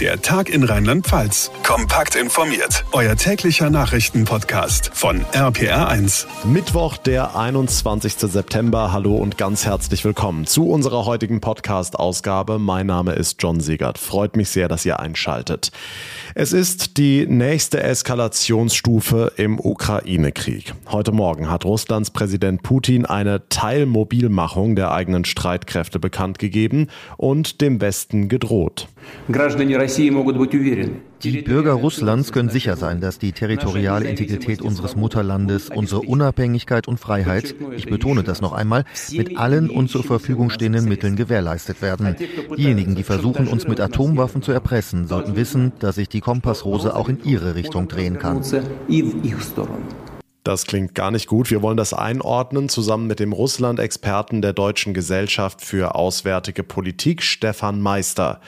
Der Tag in Rheinland-Pfalz. Kompakt informiert. Euer täglicher Nachrichtenpodcast von RPR1. Mittwoch, der 21. September. Hallo und ganz herzlich willkommen zu unserer heutigen Podcast-Ausgabe. Mein Name ist John Siegert. Freut mich sehr, dass ihr einschaltet. Es ist die nächste Eskalationsstufe im Ukraine-Krieg. Heute Morgen hat Russlands Präsident Putin eine Teilmobilmachung der eigenen Streitkräfte bekannt gegeben und dem Westen gedroht. Die Bürger Russlands können sicher sein, dass die territoriale Integrität unseres Mutterlandes, unsere Unabhängigkeit und Freiheit, ich betone das noch einmal, mit allen uns zur Verfügung stehenden Mitteln gewährleistet werden. Diejenigen, die versuchen, uns mit Atomwaffen zu erpressen, sollten wissen, dass sich die Kompassrose auch in ihre Richtung drehen kann. Das klingt gar nicht gut. Wir wollen das einordnen zusammen mit dem Russland-Experten der Deutschen Gesellschaft für Auswärtige Politik, Stefan Meister.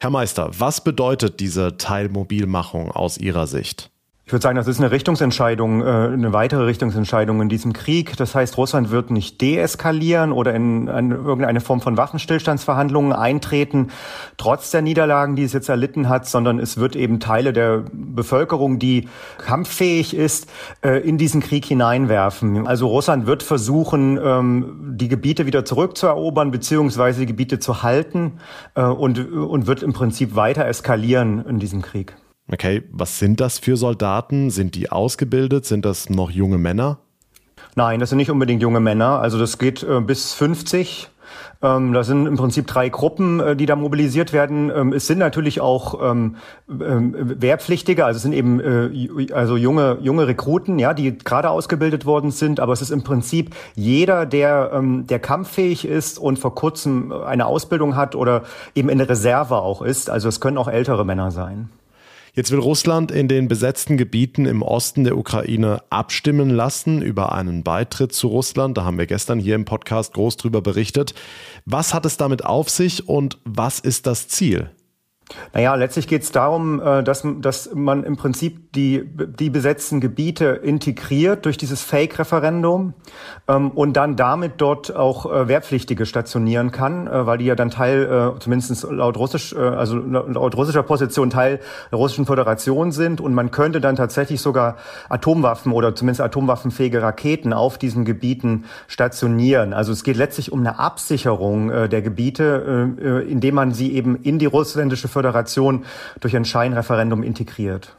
Herr Meister, was bedeutet diese Teilmobilmachung aus Ihrer Sicht? Ich würde sagen, das ist eine Richtungsentscheidung, äh, eine weitere Richtungsentscheidung in diesem Krieg. Das heißt, Russland wird nicht deeskalieren oder in eine, irgendeine Form von Waffenstillstandsverhandlungen eintreten, trotz der Niederlagen, die es jetzt erlitten hat, sondern es wird eben Teile der Bevölkerung, die kampffähig ist, äh, in diesen Krieg hineinwerfen. Also Russland wird versuchen, ähm, die Gebiete wieder zurückzuerobern, beziehungsweise die Gebiete zu halten äh, und, und wird im Prinzip weiter eskalieren in diesem Krieg. Okay, was sind das für Soldaten? Sind die ausgebildet? Sind das noch junge Männer? Nein, das sind nicht unbedingt junge Männer. Also das geht äh, bis 50. Ähm, das sind im Prinzip drei Gruppen, äh, die da mobilisiert werden. Ähm, es sind natürlich auch ähm, ähm, Wehrpflichtige, also es sind eben äh, also junge junge Rekruten, ja, die gerade ausgebildet worden sind. Aber es ist im Prinzip jeder, der ähm, der kampffähig ist und vor kurzem eine Ausbildung hat oder eben in der Reserve auch ist. Also es können auch ältere Männer sein. Jetzt will Russland in den besetzten Gebieten im Osten der Ukraine abstimmen lassen über einen Beitritt zu Russland. Da haben wir gestern hier im Podcast groß drüber berichtet. Was hat es damit auf sich und was ist das Ziel? Naja, letztlich geht es darum, äh, dass, dass man im Prinzip die, die besetzten Gebiete integriert durch dieses Fake-Referendum ähm, und dann damit dort auch äh, Wehrpflichtige stationieren kann, äh, weil die ja dann Teil, zumindest laut russisch, also laut russischer Position Teil der russischen Föderation sind und man könnte dann tatsächlich sogar Atomwaffen oder zumindest atomwaffenfähige Raketen auf diesen Gebieten stationieren. Also es geht letztlich um eine Absicherung der Gebiete, indem man sie eben in die russländische Föderation durch ein Scheinreferendum integriert.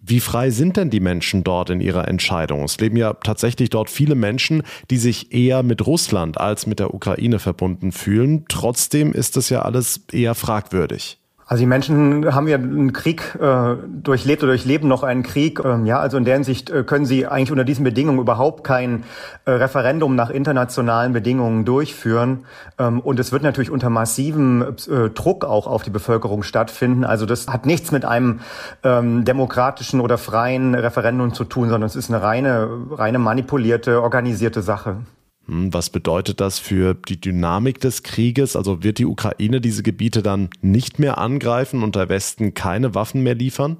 Wie frei sind denn die Menschen dort in ihrer Entscheidung? Es leben ja tatsächlich dort viele Menschen, die sich eher mit Russland als mit der Ukraine verbunden fühlen. Trotzdem ist das ja alles eher fragwürdig. Also die Menschen haben ja einen Krieg äh, durchlebt oder durchleben noch einen Krieg. Ähm, ja, also in der Hinsicht äh, können sie eigentlich unter diesen Bedingungen überhaupt kein äh, Referendum nach internationalen Bedingungen durchführen. Ähm, und es wird natürlich unter massivem äh, Druck auch auf die Bevölkerung stattfinden. Also das hat nichts mit einem ähm, demokratischen oder freien Referendum zu tun, sondern es ist eine reine, reine manipulierte, organisierte Sache. Hm, was bedeutet das für die Dynamik des Krieges? Also wird die Ukraine diese Gebiete dann nicht mehr angreifen und der Westen keine Waffen mehr liefern?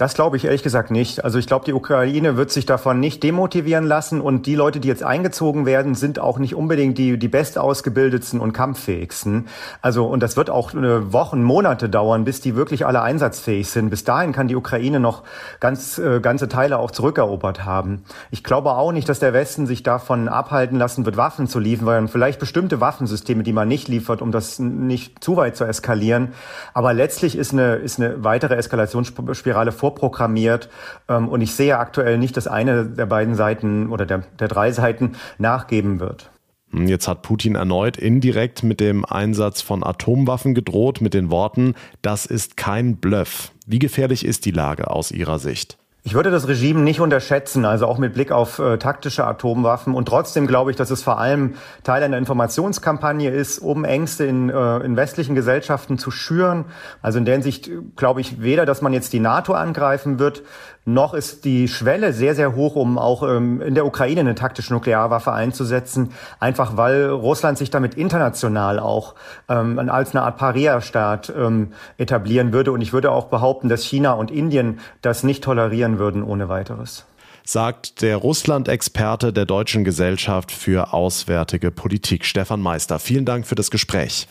Das glaube ich ehrlich gesagt nicht. Also ich glaube, die Ukraine wird sich davon nicht demotivieren lassen und die Leute, die jetzt eingezogen werden, sind auch nicht unbedingt die, die bestausgebildetsten und kampffähigsten. Also und das wird auch äh, Wochen, Monate dauern, bis die wirklich alle einsatzfähig sind. Bis dahin kann die Ukraine noch ganz äh, ganze Teile auch zurückerobert haben. Ich glaube auch nicht, dass der Westen sich davon abhalten lassen wird, Waffen zu liefern, weil vielleicht bestimmte Waffensysteme, die man nicht liefert, um das nicht zu weit zu eskalieren. Aber letztlich ist eine ist eine weitere Eskalationsspirale vor vorprogrammiert. Ähm, und ich sehe aktuell nicht, dass eine der beiden Seiten oder der, der drei Seiten nachgeben wird. Hm, jetzt hat Putin erneut indirekt mit dem Einsatz von Atomwaffen gedroht, mit den Worten, das ist kein Bluff. Wie gefährlich ist die Lage aus Ihrer Sicht? Ich würde das Regime nicht unterschätzen, also auch mit Blick auf äh, taktische Atomwaffen. Und trotzdem glaube ich, dass es vor allem Teil einer Informationskampagne ist, um Ängste in, äh, in westlichen Gesellschaften zu schüren. Also in der Hinsicht äh, glaube ich weder, dass man jetzt die NATO angreifen wird, noch ist die Schwelle sehr, sehr hoch, um auch ähm, in der Ukraine eine taktische Nuklearwaffe einzusetzen. Einfach weil Russland sich damit international auch ähm, als eine Art Paria-Staat ähm, etablieren würde. Und ich würde auch behaupten, dass China und Indien das nicht tolerieren würden ohne weiteres sagt der Russland-Experte der Deutschen Gesellschaft für Auswärtige Politik, Stefan Meister. Vielen Dank für das Gespräch.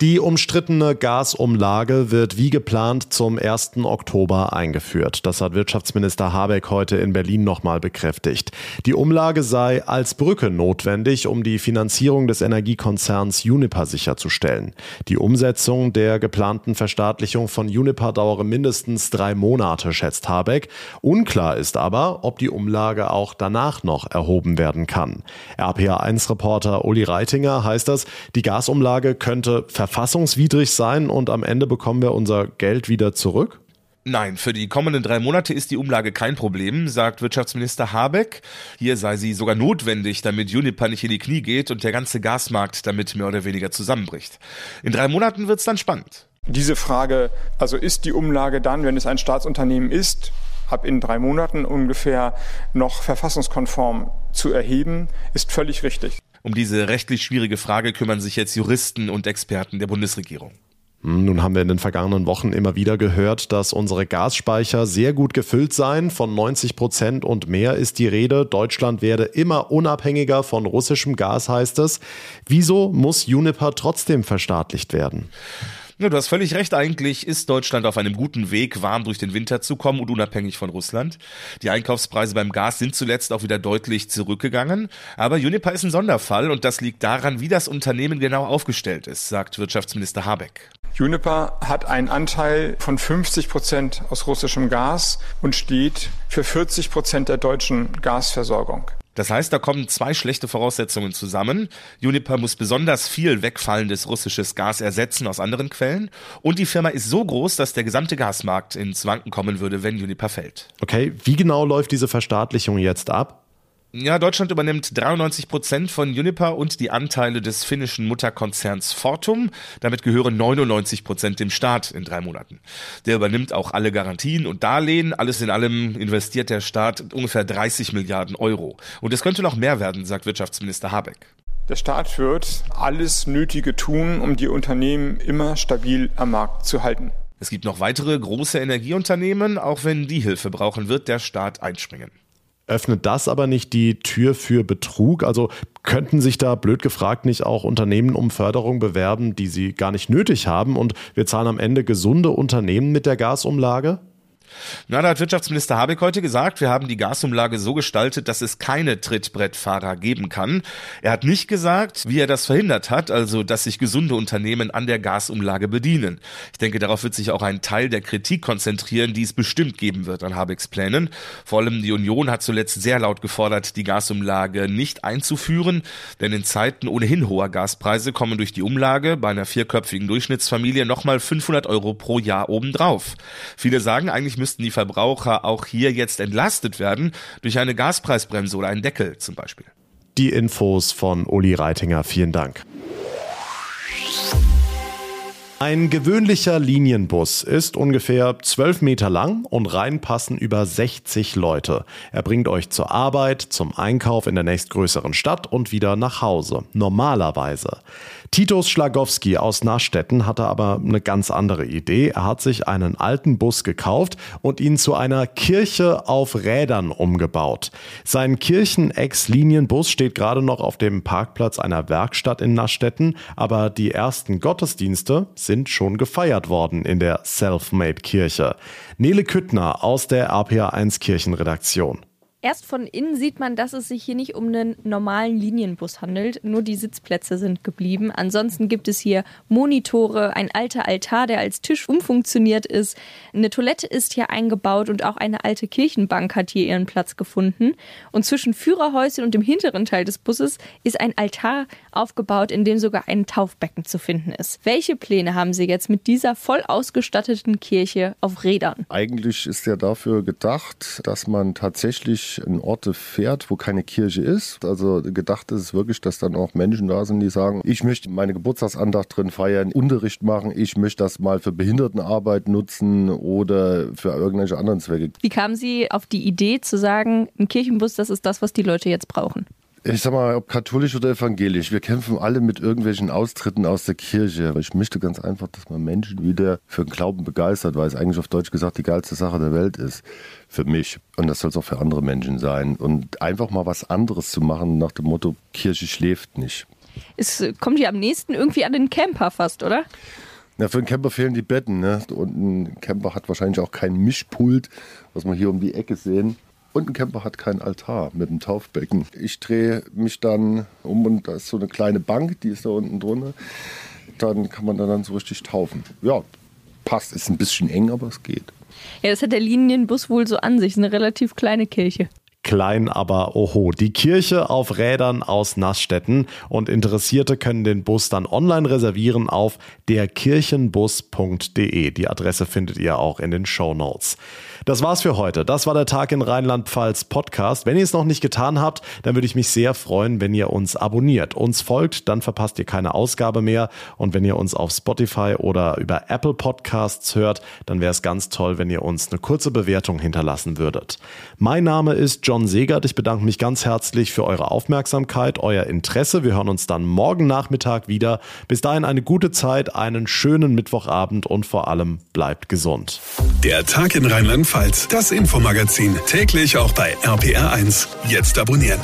Die umstrittene Gasumlage wird wie geplant zum 1. Oktober eingeführt. Das hat Wirtschaftsminister Habeck heute in Berlin nochmal bekräftigt. Die Umlage sei als Brücke notwendig, um die Finanzierung des Energiekonzerns Uniper sicherzustellen. Die Umsetzung der geplanten Verstaatlichung von Uniper dauere mindestens drei Monate, schätzt Habeck. Unklar ist aber, ob die Umlage auch danach noch erhoben werden kann. RPA1-Reporter Uli Reitinger heißt das, die Gasumlage könnte verfassungswidrig sein und am Ende bekommen wir unser Geld wieder zurück? Nein, für die kommenden drei Monate ist die Umlage kein Problem, sagt Wirtschaftsminister Habeck. Hier sei sie sogar notwendig, damit Uniper nicht in die Knie geht und der ganze Gasmarkt damit mehr oder weniger zusammenbricht. In drei Monaten wird's dann spannend. Diese Frage, also ist die Umlage dann, wenn es ein Staatsunternehmen ist, ab in drei Monaten ungefähr noch verfassungskonform zu erheben, ist völlig richtig. Um diese rechtlich schwierige Frage kümmern sich jetzt Juristen und Experten der Bundesregierung. Hm, nun haben wir in den vergangenen Wochen immer wieder gehört, dass unsere Gasspeicher sehr gut gefüllt seien. Von 90 Prozent und mehr ist die Rede. Deutschland werde immer unabhängiger von russischem Gas, heißt es. Wieso muss Juniper trotzdem verstaatlicht werden? Ja, du hast völlig recht. Eigentlich ist Deutschland auf einem guten Weg, warm durch den Winter zu kommen und unabhängig von Russland. Die Einkaufspreise beim Gas sind zuletzt auch wieder deutlich zurückgegangen. Aber Uniper ist ein Sonderfall und das liegt daran, wie das Unternehmen genau aufgestellt ist, sagt Wirtschaftsminister Habeck. Uniper hat einen Anteil von 50 Prozent aus russischem Gas und steht für 40 Prozent der deutschen Gasversorgung. Das heißt, da kommen zwei schlechte Voraussetzungen zusammen. Uniper muss besonders viel wegfallendes russisches Gas ersetzen aus anderen Quellen. Und die Firma ist so groß, dass der gesamte Gasmarkt ins Wanken kommen würde, wenn Uniper fällt. Okay, wie genau läuft diese Verstaatlichung jetzt ab? Ja, Deutschland übernimmt 93 Prozent von Uniper und die Anteile des finnischen Mutterkonzerns Fortum. Damit gehören 99 Prozent dem Staat in drei Monaten. Der übernimmt auch alle Garantien und Darlehen. Alles in allem investiert der Staat ungefähr 30 Milliarden Euro. Und es könnte noch mehr werden, sagt Wirtschaftsminister Habeck. Der Staat wird alles Nötige tun, um die Unternehmen immer stabil am Markt zu halten. Es gibt noch weitere große Energieunternehmen. Auch wenn die Hilfe brauchen, wird der Staat einspringen. Öffnet das aber nicht die Tür für Betrug? Also könnten sich da blöd gefragt nicht auch Unternehmen um Förderung bewerben, die sie gar nicht nötig haben und wir zahlen am Ende gesunde Unternehmen mit der Gasumlage? Na, da hat Wirtschaftsminister Habeck heute gesagt, wir haben die Gasumlage so gestaltet, dass es keine Trittbrettfahrer geben kann. Er hat nicht gesagt, wie er das verhindert hat, also dass sich gesunde Unternehmen an der Gasumlage bedienen. Ich denke, darauf wird sich auch ein Teil der Kritik konzentrieren, die es bestimmt geben wird an Habecks Plänen. Vor allem die Union hat zuletzt sehr laut gefordert, die Gasumlage nicht einzuführen, denn in Zeiten ohnehin hoher Gaspreise kommen durch die Umlage bei einer vierköpfigen Durchschnittsfamilie nochmal 500 Euro pro Jahr obendrauf. Viele sagen, eigentlich müssten die Verbraucher auch hier jetzt entlastet werden durch eine Gaspreisbremse oder einen Deckel zum Beispiel. Die Infos von Uli Reitinger. Vielen Dank. Ein gewöhnlicher Linienbus ist ungefähr 12 Meter lang und reinpassen über 60 Leute. Er bringt euch zur Arbeit, zum Einkauf in der nächstgrößeren Stadt und wieder nach Hause. Normalerweise. Titus Schlagowski aus Nastetten hatte aber eine ganz andere Idee. Er hat sich einen alten Bus gekauft und ihn zu einer Kirche auf Rädern umgebaut. Sein Kirchen-Ex-Linienbus steht gerade noch auf dem Parkplatz einer Werkstatt in Nastetten, aber die ersten Gottesdienste sind schon gefeiert worden in der Selfmade-Kirche. Nele Küttner aus der RPA1 Kirchenredaktion. Erst von innen sieht man, dass es sich hier nicht um einen normalen Linienbus handelt. Nur die Sitzplätze sind geblieben. Ansonsten gibt es hier Monitore, ein alter Altar, der als Tisch umfunktioniert ist. Eine Toilette ist hier eingebaut und auch eine alte Kirchenbank hat hier ihren Platz gefunden. Und zwischen Führerhäuschen und dem hinteren Teil des Busses ist ein Altar aufgebaut, in dem sogar ein Taufbecken zu finden ist. Welche Pläne haben Sie jetzt mit dieser voll ausgestatteten Kirche auf Rädern? Eigentlich ist ja dafür gedacht, dass man tatsächlich in Orte fährt, wo keine Kirche ist. Also gedacht ist es wirklich, dass dann auch Menschen da sind, die sagen, ich möchte meine Geburtstagsandacht drin feiern, Unterricht machen, ich möchte das mal für Behindertenarbeit nutzen oder für irgendwelche anderen Zwecke. Wie kamen Sie auf die Idee zu sagen, ein Kirchenbus, das ist das, was die Leute jetzt brauchen? Ich sag mal, ob katholisch oder evangelisch, wir kämpfen alle mit irgendwelchen Austritten aus der Kirche. Ich möchte ganz einfach, dass man Menschen wieder für den Glauben begeistert, weil es eigentlich auf Deutsch gesagt die geilste Sache der Welt ist. Für mich. Und das soll es auch für andere Menschen sein. Und einfach mal was anderes zu machen nach dem Motto, Kirche schläft nicht. Es kommt ja am nächsten irgendwie an den Camper fast, oder? Ja, für einen Camper fehlen die Betten. Ne? Und ein Camper hat wahrscheinlich auch kein Mischpult, was wir hier um die Ecke sehen. Und ein Camper hat keinen Altar mit einem Taufbecken. Ich drehe mich dann um und da ist so eine kleine Bank, die ist da unten drunter. Dann kann man da dann so richtig taufen. Ja, passt. Ist ein bisschen eng, aber es geht. Ja, das hat der Linienbus wohl so an sich. Ist eine relativ kleine Kirche. Klein, aber oho. Die Kirche auf Rädern aus Nassstetten und Interessierte können den Bus dann online reservieren auf derkirchenbus.de. Die Adresse findet ihr auch in den Show Notes. Das war's für heute. Das war der Tag in Rheinland-Pfalz Podcast. Wenn ihr es noch nicht getan habt, dann würde ich mich sehr freuen, wenn ihr uns abonniert, uns folgt, dann verpasst ihr keine Ausgabe mehr. Und wenn ihr uns auf Spotify oder über Apple Podcasts hört, dann wäre es ganz toll, wenn ihr uns eine kurze Bewertung hinterlassen würdet. Mein Name ist John Segert. Ich bedanke mich ganz herzlich für eure Aufmerksamkeit, euer Interesse. Wir hören uns dann morgen Nachmittag wieder. Bis dahin eine gute Zeit, einen schönen Mittwochabend und vor allem bleibt gesund. Der Tag in Rheinland-Pfalz, das Infomagazin, täglich auch bei RPR1. Jetzt abonnieren.